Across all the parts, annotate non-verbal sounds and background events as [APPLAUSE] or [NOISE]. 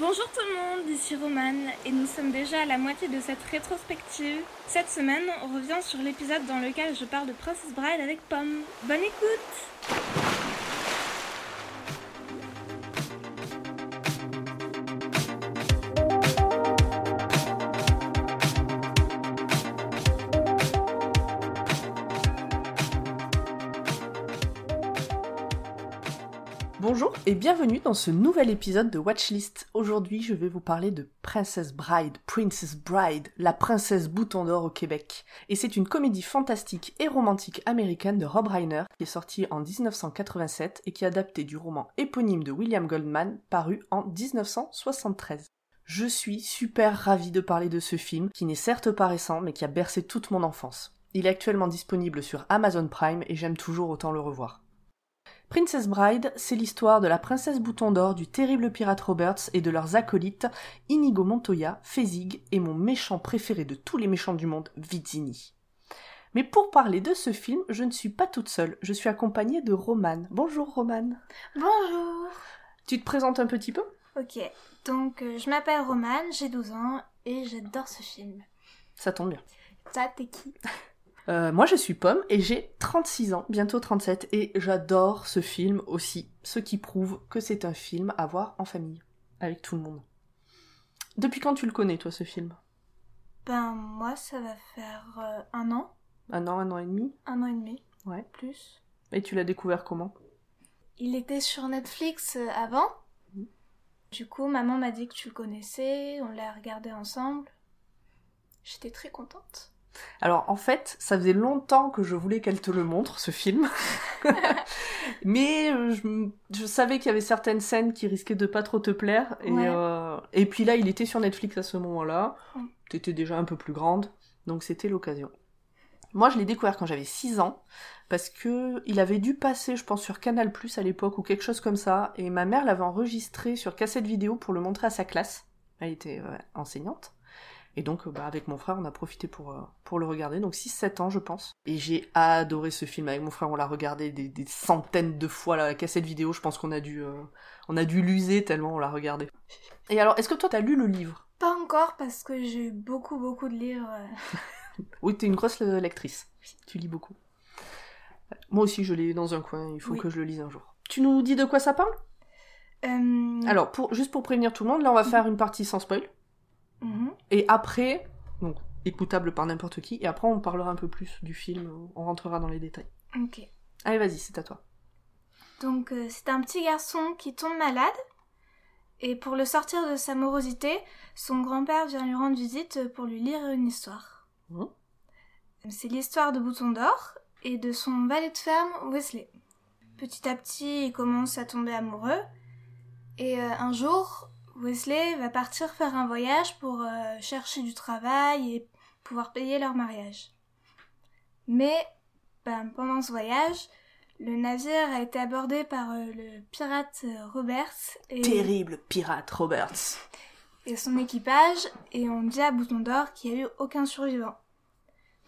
Bonjour tout le monde, ici Romane et nous sommes déjà à la moitié de cette rétrospective. Cette semaine, on revient sur l'épisode dans lequel je parle de Princess Bride avec Pomme. Bonne écoute Et bienvenue dans ce nouvel épisode de Watchlist. Aujourd'hui, je vais vous parler de Princess Bride, Princess Bride, la princesse bouton d'or au Québec. Et c'est une comédie fantastique et romantique américaine de Rob Reiner qui est sortie en 1987 et qui est adaptée du roman éponyme de William Goldman paru en 1973. Je suis super ravie de parler de ce film qui n'est certes pas récent mais qui a bercé toute mon enfance. Il est actuellement disponible sur Amazon Prime et j'aime toujours autant le revoir. Princess Bride, c'est l'histoire de la princesse Bouton d'Or, du terrible pirate Roberts et de leurs acolytes Inigo Montoya, Fezig et mon méchant préféré de tous les méchants du monde, Vizzini. Mais pour parler de ce film, je ne suis pas toute seule, je suis accompagnée de Romane. Bonjour Romane. Bonjour Tu te présentes un petit peu? Ok, donc euh, je m'appelle Romane, j'ai 12 ans et j'adore ce film. Ça tombe bien. Ça, t'es qui? [LAUGHS] Euh, moi, je suis Pomme et j'ai 36 ans, bientôt 37, et j'adore ce film aussi, ce qui prouve que c'est un film à voir en famille, avec tout le monde. Depuis quand tu le connais, toi, ce film? Ben moi, ça va faire euh, un an, Un an, un an et demi? Un an et demi, Ouais. plus. Et tu l'as découvert comment? Il était sur Netflix euh, avant. Mhm. Du coup, maman m'a dit que tu le connaissais, on l'a regardé ensemble. J'étais très contente. Alors, en fait, ça faisait longtemps que je voulais qu'elle te le montre, ce film. [LAUGHS] Mais euh, je, savais qu'il y avait certaines scènes qui risquaient de pas trop te plaire. Et, Ouais. euh, et puis là, il était sur Netflix à ce moment-là. Mm. T'étais déjà un peu plus grande, donc c'était l'occasion. Moi, je l'ai découvert quand j'avais 6 ans, parce que il avait dû passer, je pense, sur Canal Plus à l'époque, ou quelque chose comme ça, et ma mère l'avait enregistré sur cassette vidéo pour le montrer à sa classe. Elle était euh, enseignante. Et donc, euh, bah, avec mon frère, on a profité pour, euh, pour le regarder, donc 6-7 ans, je pense. Et j'ai adoré ce film avec mon frère, on l'a regardé des, des centaines de fois, la cassette vidéo, je pense qu'on a dû, euh, on a dû l'user tellement on l'a regardé. Et alors, est-ce que toi, t'as lu le livre? Pas encore parce que j'ai eu beaucoup beaucoup de livres. [LAUGHS] Oui, t'es une grosse lectrice. Tu lis beaucoup. Moi aussi, je l'ai dans un coin, il faut Oui. que je le lise un jour. Tu nous dis de quoi ça parle? Euh, Alors, pour, juste pour prévenir tout le monde, là, on va faire une partie sans spoil. Mhm. Et après, donc, écoutable par n'importe qui, et après, on parlera un peu plus du film, on rentrera dans les détails. Ok. Allez, vas-y, c'est à toi. Donc euh, c'est un petit garçon qui tombe malade et pour le sortir de sa morosité, son grand-père vient lui rendre visite pour lui lire une histoire. Mhm. C'est l'histoire de Bouton d'Or et de son valet de ferme Wesley. Petit à petit, il commence à tomber amoureux et euh, un jour, Wesley va partir faire un voyage pour euh, chercher du travail et pouvoir payer leur mariage. Mais ben, pendant ce voyage, le navire a été abordé par euh, le pirate euh, Roberts et, Terrible pirate Roberts. et son équipage, et on dit à Bouton d'Or qu'il n'y a eu aucun survivant.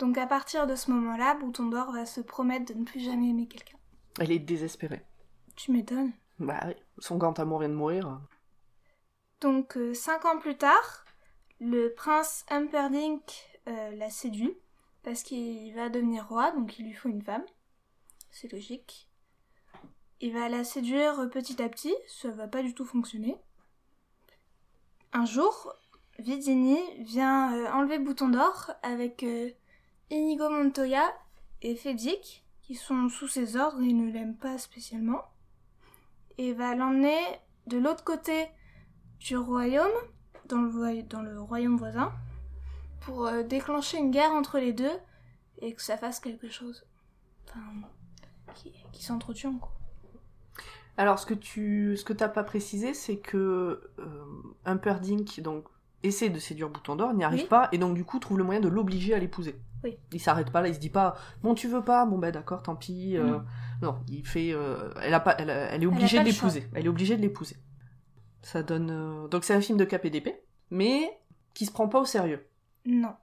Donc à partir de ce moment-là, Bouton d'Or va se promettre de ne plus jamais aimer quelqu'un. Elle est désespérée. Tu m'étonnes. Bah oui, son grand amour vient de mourir. Donc euh, cinq ans plus tard, le prince Humperdinck euh, la séduit parce qu'il va devenir roi, donc il lui faut une femme. C'est logique. Il va la séduire petit à petit, ça va pas du tout fonctionner. Un jour, Vidini vient euh, enlever Bouton d'Or avec Inigo Montoya et Fedzik, qui sont sous ses ordres et ne l'aiment pas spécialement. Et va l'emmener de l'autre côté du royaume, dans le, dans le royaume voisin, pour euh, déclencher une guerre entre les deux et que ça fasse quelque chose. Enfin, qui, qui s'entretuent, quoi. Alors, ce que tu, ce que t'as pas précisé, c'est que euh, Humperdinck donc essaie de séduire Bouton d'Or, n'y arrive Oui. pas, et donc du coup trouve le moyen de l'obliger à l'épouser. Oui. Il s'arrête pas là, il se dit pas bon tu veux pas, bon ben d'accord, tant pis. euh, Mm. Non, il fait, euh, elle a pas, elle, elle est obligée de l'épouser. Elle est obligée de l'épouser. Ça donne euh, donc c'est un film de KPDP, mais qui se prend pas au sérieux, Non.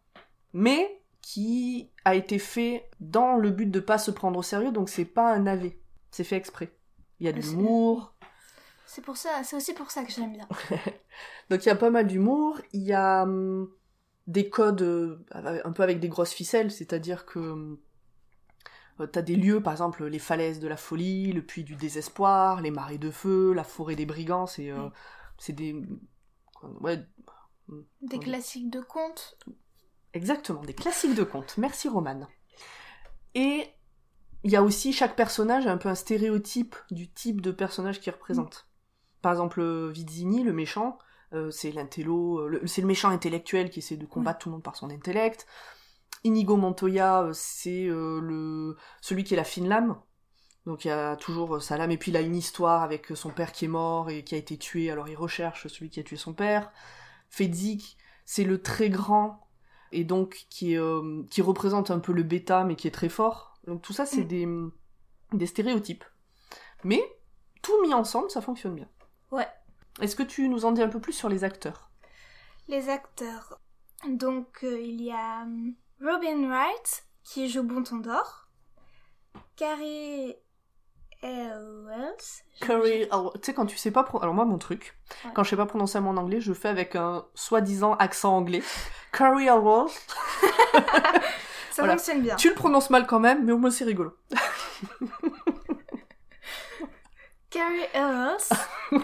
mais qui a été fait dans le but de pas se prendre au sérieux, donc c'est pas un navet, c'est fait exprès. Il y a de Ah, l'humour. C'est pour ça, c'est aussi pour ça que j'aime bien. [LAUGHS] Donc il y a pas mal d'humour, il y a hum, des codes euh, un peu avec des grosses ficelles, c'est-à-dire que hum, euh, t'as des lieux, par exemple les falaises de la folie, le puits du désespoir, les marais de feu, la forêt des brigands, c'est euh, Mm. c'est des... Ouais, Des classiques de contes. Exactement, des classiques de contes. Merci Romane. Et il y a aussi chaque personnage a un peu un stéréotype du type de personnage qu'il représente. Par exemple, euh, Vizzini, le méchant, euh, c'est l'intello, euh, c'est le méchant intellectuel qui essaie de combattre tout le monde par son intellect. Inigo Montoya, euh, c'est euh, le celui qui est la fine lame. Donc il y a toujours euh, sa lame et puis il a une histoire avec son père qui est mort et qui a été tué, alors il recherche celui qui a tué son père. Fedzik, c'est le très grand et donc qui, est, euh, qui représente un peu le bêta mais qui est très fort. Donc tout ça c'est Mm. des, des stéréotypes. Mais tout mis ensemble ça fonctionne bien. Ouais. Est-ce que tu nous en dis un peu plus sur les acteurs? Les acteurs. Donc, euh, il y a hum, Robin Wright, qui joue Bonton d'Or. Carrie Wells. Alors, tu sais quand tu sais pas pro- alors moi mon truc, Ouais. quand je sais pas prononcer un mot en anglais, je fais avec un soi-disant accent anglais. Curry Howell, [LAUGHS] Ça Voilà. fonctionne bien. tu le prononces mal quand même, mais au moins c'est rigolo. [LAUGHS] Carrie Wells, [LAUGHS]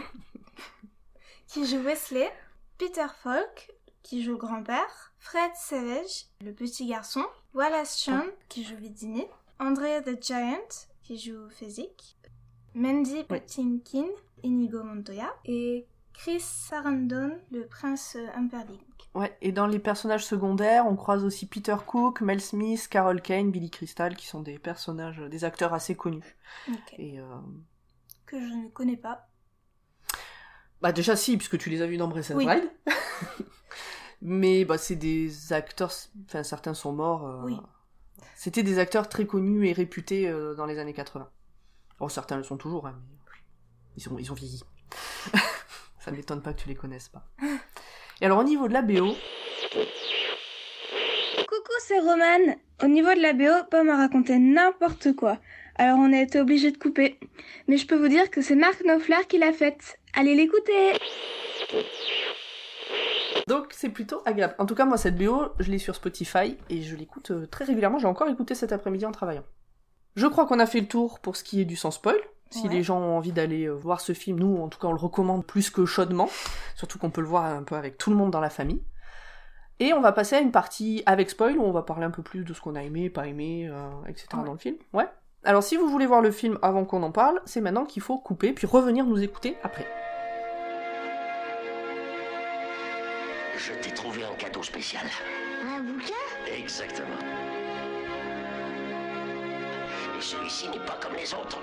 qui joue Wesley. Peter Falk, qui joue le grand-père. Fred Savage, le petit garçon. Wallace Shawn, qui joue Vidini. Andrea the Giant, qui joue Fezzik. Mandy Patinkin, Inigo Montoya. Et Chris Sarandon, le prince euh, Humperdinck. Ouais, et dans les personnages secondaires, on croise aussi Peter Cook, Mel Smith, Carol Kane, Billy Crystal, qui sont des personnages, des acteurs assez connus. Ok. Et euh, Que je ne connais pas. bah déjà si, puisque tu les as vus dans Bressel Oui. Bride. [LAUGHS] Mais bah c'est des acteurs, enfin certains sont morts. euh, Oui. C'était des acteurs très connus et réputés euh, dans les années 80. Bon, certains le sont toujours, hein, mais ils ont, ils ont vieilli. [LAUGHS] Ça ne m'étonne pas que tu les connaisses pas. Et alors au niveau de la BO, Coucou, c'est Romane. Au niveau de la BO, Pomme a raconté n'importe quoi. Alors on a été obligé de couper. Mais je peux vous dire que c'est Marc Knopfler qui l'a faite. Allez l'écouter donc c'est plutôt agréable. En tout cas, moi cette BO, je l'ai sur Spotify et je l'écoute euh, très régulièrement. J'ai encore écouté cet après-midi en travaillant. Je crois qu'on a fait le tour pour ce qui est du sans spoil. Si Ouais. les gens ont envie d'aller euh, voir ce film, nous en tout cas on le recommande plus que chaudement. Surtout qu'on peut le voir un peu avec tout le monde dans la famille. Et on va passer à une partie avec spoil où on va parler un peu plus de ce qu'on a aimé, pas aimé, euh, etc. Ouais. dans le film. Ouais. Alors si vous voulez voir le film avant qu'on en parle, c'est maintenant qu'il faut couper puis revenir nous écouter après. Je t'ai trouvé un cadeau spécial. Un bouquin? Exactement. Et celui-ci n'est pas comme les autres.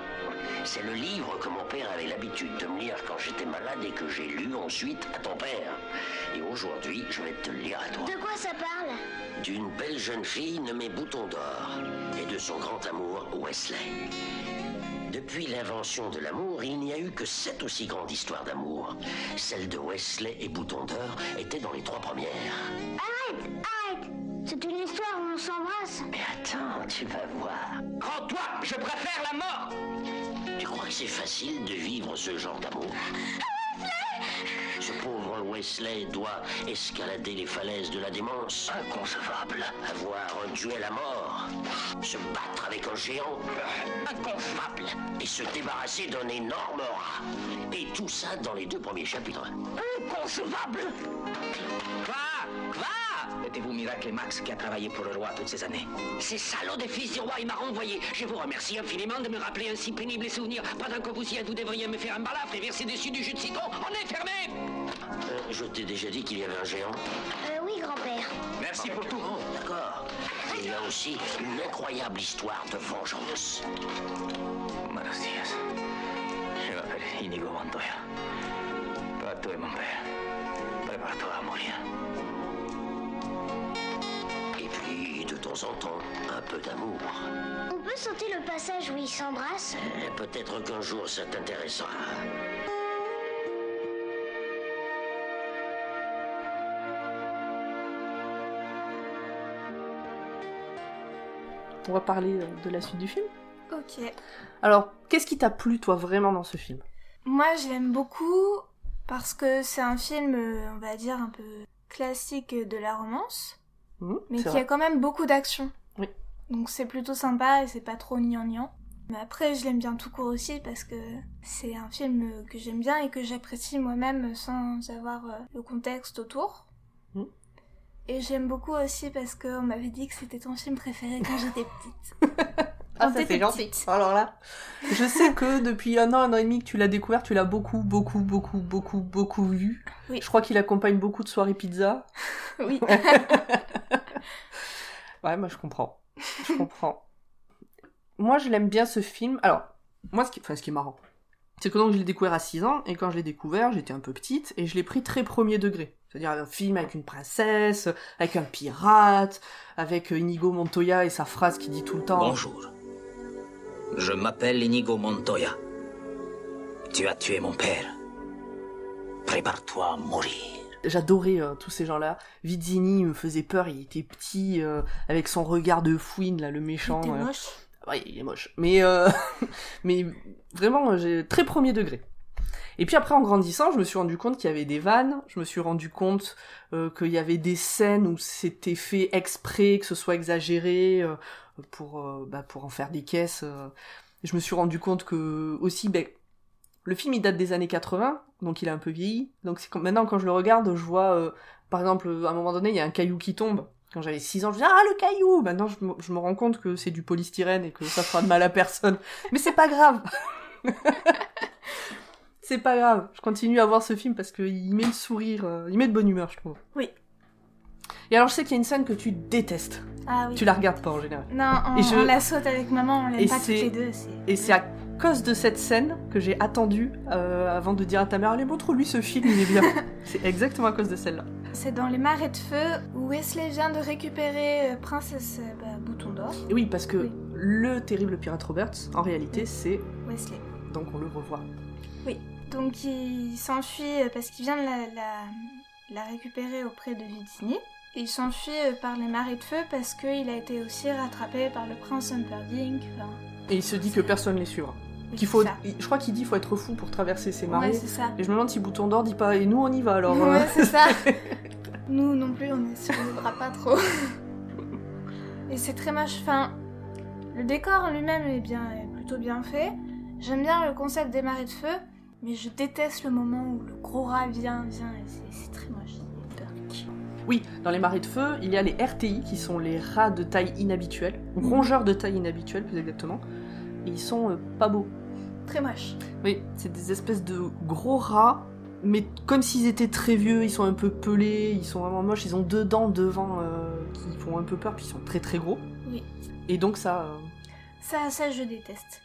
C'est le livre que mon père avait l'habitude de me lire quand j'étais malade et que j'ai lu ensuite à ton père. Et aujourd'hui, je vais te le lire à toi. De quoi ça parle? D'une belle jeune fille nommée Bouton d'Or et de son grand amour Wesley. Depuis l'invention de l'amour, il n'y a eu que sept aussi grandes histoires d'amour. Celle de Wesley et Bouton d'Or était dans les trois premières. Arrête Arrête C'est une histoire où on s'embrasse. Mais attends, tu vas voir. Rends-toi, je préfère la mort Tu crois que c'est facile de vivre ce genre d'amour? Ce pauvre Wesley doit escalader les falaises de la démence. Inconcevable. Avoir un duel à mort. Se battre avec un géant. Inconcevable. Et se débarrasser d'un énorme rat. Et tout ça dans les deux premiers chapitres. Inconcevable. Quoi? Quoi? Mettez-vous Miracle et Max qui a travaillé pour le roi toutes ces années. Ces salauds des fils du roi, il m'a renvoyé. Je vous remercie infiniment de me rappeler un si pénible souvenir. Pendant que vous y êtes, vous devriez me faire un balafre et verser dessus du jus de citron. On est fermé Je t'ai déjà dit qu'il y avait un géant. Euh, oui, grand-père. Merci pour tout. Oh, d'accord. Il y a aussi une incroyable histoire de vengeance. Buenos días. Je m'appelle Inigo Montoya. Pas toi et mon père. Prépare-toi à mourir. Et puis, de temps en temps, un peu d'amour. On peut sauter le passage où ils s'embrassent Euh, Peut-être qu'un jour ça t'intéressera. On va parler euh, de la suite du film. Ok. Alors, qu'est-ce qui t'a plu toi vraiment dans ce film? Moi, je l'aime beaucoup Parce que c'est un film, euh, on va dire, un peu classique de la romance, Mhm, mais qui vrai. a quand même beaucoup d'action. Oui. Donc c'est plutôt sympa et c'est pas trop gnangnan. Mais après, je l'aime bien tout court aussi parce que c'est un film que j'aime bien et que j'apprécie moi-même sans avoir euh, le contexte autour. Et j'aime beaucoup aussi parce qu'on m'avait dit que c'était ton film préféré quand [LAUGHS] j'étais petite. Ah, Quand ça c'est gentil. petite. Alors là, je sais que depuis un an, un an et demi que tu l'as découvert, tu l'as beaucoup, beaucoup, beaucoup, beaucoup, beaucoup vu. Oui. Je crois qu'il accompagne beaucoup de soirées pizza. [LAUGHS] Oui. [LAUGHS] Ouais, moi je comprends. Je comprends. moi je l'aime bien ce film. Alors, moi ce qui, enfin, ce qui est marrant, c'est que donc je l'ai découvert à 6 ans, et quand je l'ai découvert, j'étais un peu petite, et je l'ai pris très premier degré. C'est-à-dire un film avec une princesse, avec un pirate, avec euh, Inigo Montoya et sa phrase qui dit tout le temps. Bonjour. Je m'appelle Inigo Montoya. Tu as tué mon père. Prépare-toi à mourir. J'adorais euh, tous ces gens-là. Vizzini me faisait peur, il était petit, euh, avec son regard de fouine, là, le méchant. Moche. Ouais, il est moche. Mais, euh, [LAUGHS] mais vraiment, j'ai très premier degré. Et puis après, en grandissant, je me suis rendu compte qu'il y avait des vannes, je me suis rendu compte euh, qu'il y avait des scènes où c'était fait exprès, que ce soit exagéré, euh, pour, euh, bah, pour en faire des caisses. euh. Je me suis rendu compte que, aussi, ben, le film, il date des années 80, donc il a un peu vieilli. Donc maintenant, quand je le regarde, je vois, euh, par exemple, à un moment donné, il y a un caillou qui tombe. Quand j'avais 6 ans, je disais « Ah, le caillou !» Maintenant, je me, je me rends compte que c'est du polystyrène et que ça fera de mal à personne. Mais c'est pas grave [LAUGHS] C'est pas grave. Je continue à voir ce film parce qu'il met le sourire, euh, il met de bonne humeur, je trouve. Oui. Et alors, je sais qu'il y a une scène que tu détestes. Ah oui. Tu la regardes pas, en général. Non, on, Et je- on la saute avec maman, on Et l'aime pas toutes c'est- les deux. Et c'est à cause de cette scène que j'ai attendu euh, avant de dire à ta mère Allez, montre-lui ce film, il est bien. [LAUGHS] c'est exactement à cause de celle-là. C'est dans Les Marais de Feu où Wesley vient de récupérer euh, Princesse euh, bah, Bouton d'Or, Et oui, parce que Oui. le terrible pirate Roberts, en réalité, Oui. c'est. Wesley. Donc on le revoit. Donc il s'enfuit euh, parce qu'il vient de la, la, la récupérer auprès de Vizzini. Il s'enfuit euh, par les Marais de Feu parce qu'il a été aussi rattrapé par le prince Humperdinck. Enfin, Et il se dit que personne les suivra. Qu'il faut, je crois qu'il dit qu'il faut être fou pour traverser ces marais. Ouais, c'est ça. et je me demande si Bouton d'Or dit pas Et nous on y va alors. [LAUGHS] euh. Ouais, c'est ça. [LAUGHS] Nous non plus, on ne survivra pas trop. Et c'est très moche. Enfin, le décor en lui-même est bien, est plutôt bien fait. J'aime bien le concept des marées de feu, mais je déteste le moment où le gros rat vient, vient, et c'est- très moche. Oui, dans les marais de feu, il y a les RTI qui sont les rats de taille inhabituelle, ou rongeurs de taille inhabituelle plus exactement. Et ils sont euh, pas beaux. Très moche. Oui, c'est des espèces de gros rats, mais comme s'ils étaient très vieux, ils sont un peu pelés, ils sont vraiment moches, ils ont deux dents devant euh, qui font un peu peur, puis ils sont très très gros. Oui. Et donc ça... euh, Ça, ça, je déteste.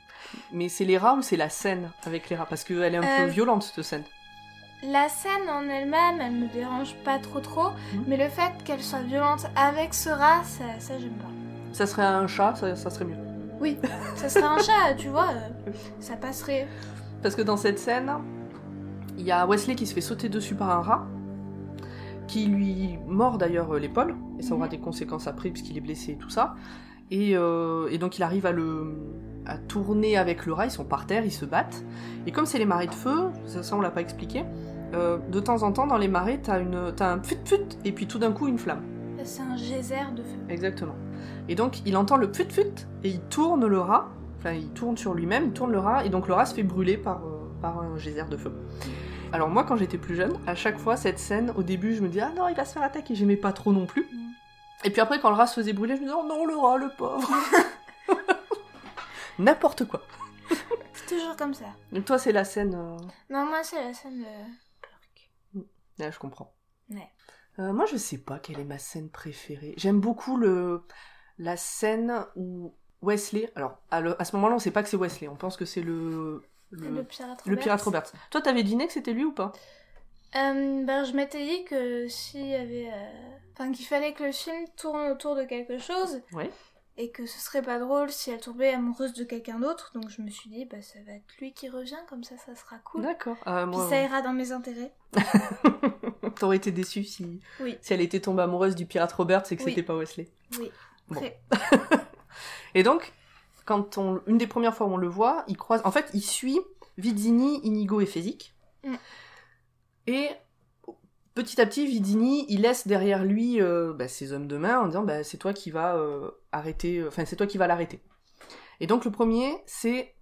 Mais c'est les rats ou c'est la scène avec les rats? Parce qu'elle est un Euh, peu violente cette scène. La scène en elle-même, elle me dérange pas trop trop, Mhm. mais le fait qu'elle soit violente avec ce rat, ça, ça j'aime pas. Ça serait un chat, ça, ça serait mieux. Oui, [LAUGHS] ça serait un chat, tu vois, euh, ça passerait. Parce que dans cette scène, il y a Wesley qui se fait sauter dessus par un rat, qui lui mord d'ailleurs euh, l'épaule, et ça aura Mhm. des conséquences après puisqu'il est blessé et tout ça. Et, euh, et donc il arrive à le à tourner avec le rat, ils sont par terre, ils se battent. Et comme c'est les marées de feu, ça, ça on l'a pas expliqué, euh, de temps en temps dans les marées t'as une un pfut pfut et puis tout d'un coup une flamme. C'est un geyser de feu. Exactement. Et donc il entend le pfut pfut et il tourne le rat, enfin il tourne sur lui-même, il tourne le rat et donc le rat se fait brûler par, euh, par un geyser de feu. Alors moi quand j'étais plus jeune, à chaque fois cette scène, au début je me dis ah non il va se faire attaquer, j'aimais pas trop non plus. Mm. Et puis après quand le rat se faisait brûler, je me disais oh non le rat le pauvre. [LAUGHS] N'importe quoi. C'est toujours comme ça. Donc toi c'est la scène... euh, Non, moi, c'est la scène de. Là je comprends. Ouais. Euh, moi je sais pas quelle est ma scène préférée. J'aime beaucoup le la scène où Wesley... Alors à, le- à ce moment-là on sait pas que c'est Wesley, on pense que c'est le... Le, le... pirate Le pirate Roberts. Toi, t'avais deviné que c'était lui ou pas? Euh, ben, je m'étais dit que s'il y avait. euh, Enfin, qu'il fallait que le film tourne autour de quelque chose. Ouais. Et que ce serait pas drôle si elle tombait amoureuse de quelqu'un d'autre. Donc je me suis dit, bah ça va être lui qui revient, comme ça ça sera cool. D'accord. Puis moi, ça ira dans mes intérêts. [LAUGHS] T'aurais été déçu si... Oui. si elle était tombée amoureuse du pirate Roberts et que Oui. c'était pas Wesley. Oui. Bon. Et donc, quand on... une des premières fois où on le voit, il croise... En fait, il suit Vizzini, Inigo et Fezzik. Mm. petit à petit, Vidini, il laisse derrière lui euh, bah, ses hommes de main en disant bah, c'est toi qui va euh, arrêter, enfin c'est toi qui va l'arrêter. Et donc le premier, c'est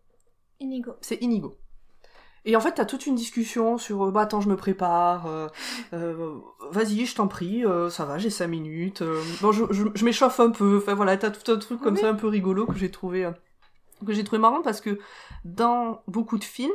Inigo. c'est Inigo. Et en fait, t'as toute une discussion sur euh, bah attends, je me prépare, euh, euh, vas-y, je t'en prie, euh, ça va, j'ai cinq minutes. bon, je, je, je m'échauffe un peu. Enfin voilà, t'as tout un truc comme Oui. ça un peu rigolo que j'ai trouvé que j'ai trouvé marrant parce que dans beaucoup de films,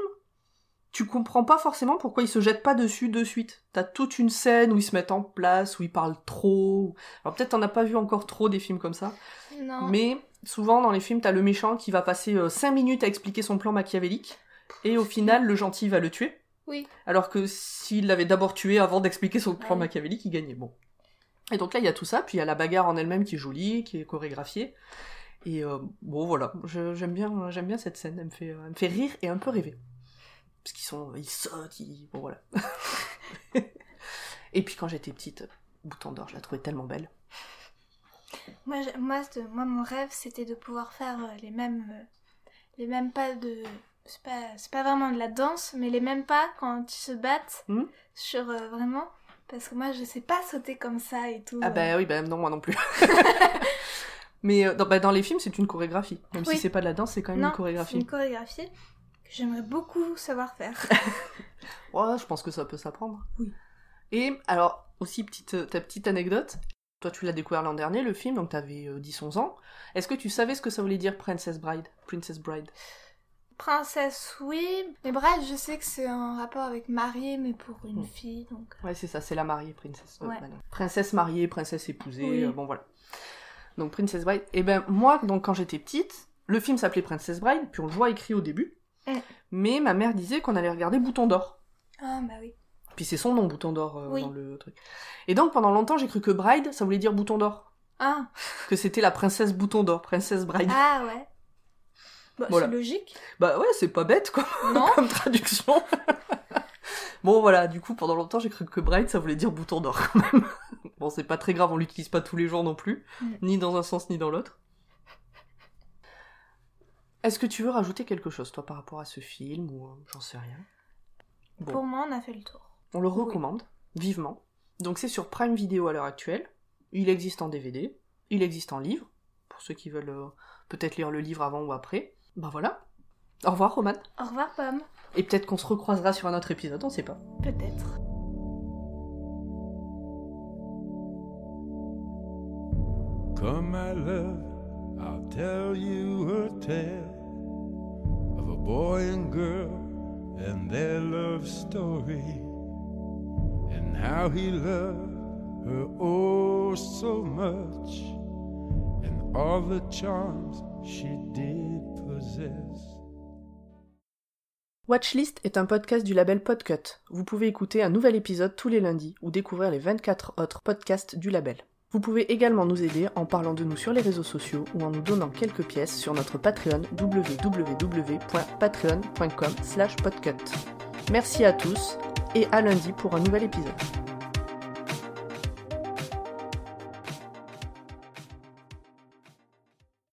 tu comprends pas forcément pourquoi ils se jettent pas dessus de suite. T'as toute une scène où ils se mettent en place, où ils parlent trop. Alors peut-être t'en as pas vu encore trop des films comme ça. Non. Mais souvent dans les films, t'as le méchant qui va passer 5 minutes à expliquer son plan machiavélique, et au final, le gentil va le tuer. Oui. Alors que s'il l'avait d'abord tué avant d'expliquer son plan Ouais. machiavélique, il gagnait. Bon. Et donc là, il y a tout ça, puis il y a la bagarre en elle-même qui est jolie, qui est chorégraphiée. Et euh, bon, voilà, j'aime bien, j'aime bien cette scène, elle me fait, elle me fait rire et un peu rêver. Parce qu'ils sont, ils sautent, ils... bon voilà. [LAUGHS] et puis quand j'étais petite, Bouton d'or, je la trouvais tellement belle. Moi, moi, moi, mon rêve, c'était de pouvoir faire euh, les mêmes, euh, les mêmes pas de. C'est pas, pas vraiment de la danse, mais les mêmes pas quand ils se battent Mhm. sur euh, vraiment. Parce que moi, je sais pas sauter comme ça et tout. Ah euh. bah oui, bah non, moi non plus. [LAUGHS] [LAUGHS] Mais euh, dans, bah, dans les films, c'est une chorégraphie. Même Oui. si c'est pas de la danse, c'est quand même non, une c'est chorégraphie. une chorégraphie que j'aimerais beaucoup savoir faire. [LAUGHS] Ouais, je pense que ça peut s'apprendre. Oui. Et alors, aussi, petite, euh, ta petite anecdote. Toi, tu l'as découvert l'an dernier, le film, donc t'avais euh, 10-11 ans. Est-ce que tu savais ce que ça voulait dire Princess Bride? Princess Bride Princesse, oui. Mais bref, je sais que c'est un rapport avec mariée, mais pour une Mm. fille, donc. Ouais, c'est ça, c'est la mariée, princesse. euh, Ouais. Princesse mariée, princesse épousée, Oui. euh, bon voilà. Donc Princess Bride. Et ben moi, donc quand j'étais petite, le film s'appelait Princess Bride, puis on le voit écrit au début. Mm. Mais ma mère disait qu'on allait regarder Bouton d'or. Ah, bah oui. Puis c'est son nom, Bouton d'or, euh, Oui. dans le truc. Et donc pendant longtemps, j'ai cru que Bride, ça voulait dire Bouton d'or. Ah, Que c'était la princesse Bouton d'or, Princess Bride. ah ouais. Bah, Voilà. C'est logique. Bah ouais, c'est pas bête quoi, [LAUGHS] Non comme traduction. [LAUGHS] bon voilà, du coup pendant longtemps j'ai cru que Bride ça voulait dire bouton d'or quand même. [LAUGHS] bon c'est pas très grave, on l'utilise pas tous les jours non plus, Mm. ni dans un sens ni dans l'autre. Est-ce que tu veux rajouter quelque chose toi par rapport à ce film ou euh, j'en sais rien? Bon, Pour moi, on a fait le tour. on le recommande vivement. Donc c'est sur Prime Video à l'heure actuelle. Il existe en DVD, il existe en livre pour ceux qui veulent euh, peut-être lire le livre avant ou après. Ben voilà. Au revoir Roman. Au revoir, Pomme. Et peut-être qu'on se recroisera sur un autre épisode, on sait pas. Peut-être. Come, my love, I'll tell you a tale of a boy and girl and their love story, and how he loved her oh so much, and all the charms Watchlist est un podcast du label Podcut. Vous pouvez écouter un nouvel épisode tous les lundis ou découvrir les 24 autres podcasts du label. Vous pouvez également nous aider en parlant de nous sur les réseaux sociaux ou en nous donnant quelques pièces sur notre Patreon www.patreon.com/podcut. Merci à tous et à lundi pour un nouvel épisode.